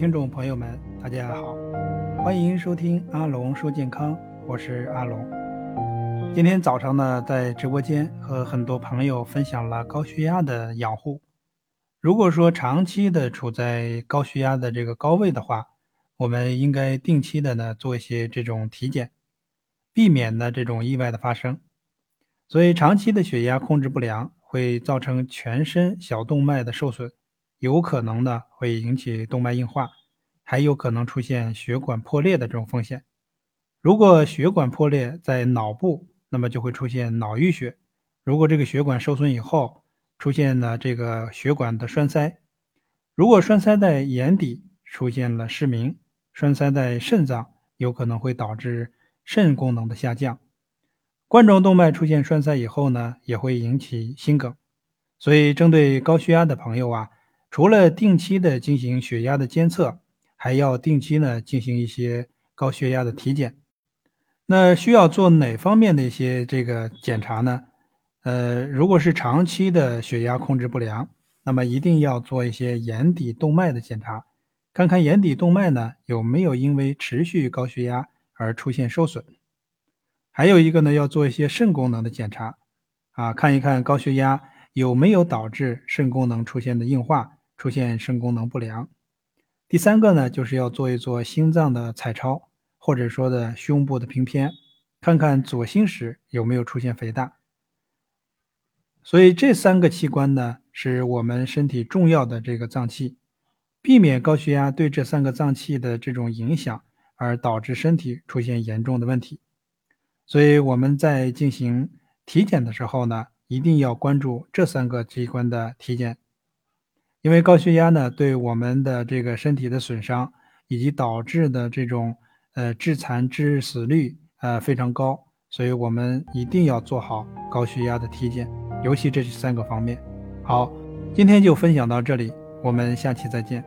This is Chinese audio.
听众朋友们，大家好，欢迎收听阿龙说健康，我是阿龙。今天早上呢，在直播间和很多朋友分享了高血压的养护。如果说长期的处在高血压的这个高位的话，我们应该定期的呢做一些这种体检，避免呢这种意外的发生。所以长期的血压控制不良会造成全身小动脉的受损。有可能呢会引起动脉硬化，还有可能出现血管破裂的这种风险。如果血管破裂在脑部，那么就会出现脑淤血。如果这个血管受损以后，出现了这个血管的栓塞。如果栓塞在眼底，出现了失明；栓塞在肾脏，有可能会导致肾功能的下降。冠状动脉出现栓塞以后呢，也会引起心梗。所以，针对高血压的朋友啊。除了定期的进行血压的监测，还要定期呢进行一些高血压的体检。那需要做哪方面的一些这个检查呢？呃，如果是长期的血压控制不良，那么一定要做一些眼底动脉的检查，看看眼底动脉呢有没有因为持续高血压而出现受损。还有一个呢，要做一些肾功能的检查，啊，看一看高血压有没有导致肾功能出现的硬化。出现肾功能不良，第三个呢，就是要做一做心脏的彩超，或者说的胸部的平片，看看左心室有没有出现肥大。所以这三个器官呢，是我们身体重要的这个脏器，避免高血压对这三个脏器的这种影响，而导致身体出现严重的问题。所以我们在进行体检的时候呢，一定要关注这三个器官的体检。因为高血压呢，对我们的这个身体的损伤，以及导致的这种呃致残致死率呃非常高，所以我们一定要做好高血压的体检，尤其这三个方面。好，今天就分享到这里，我们下期再见。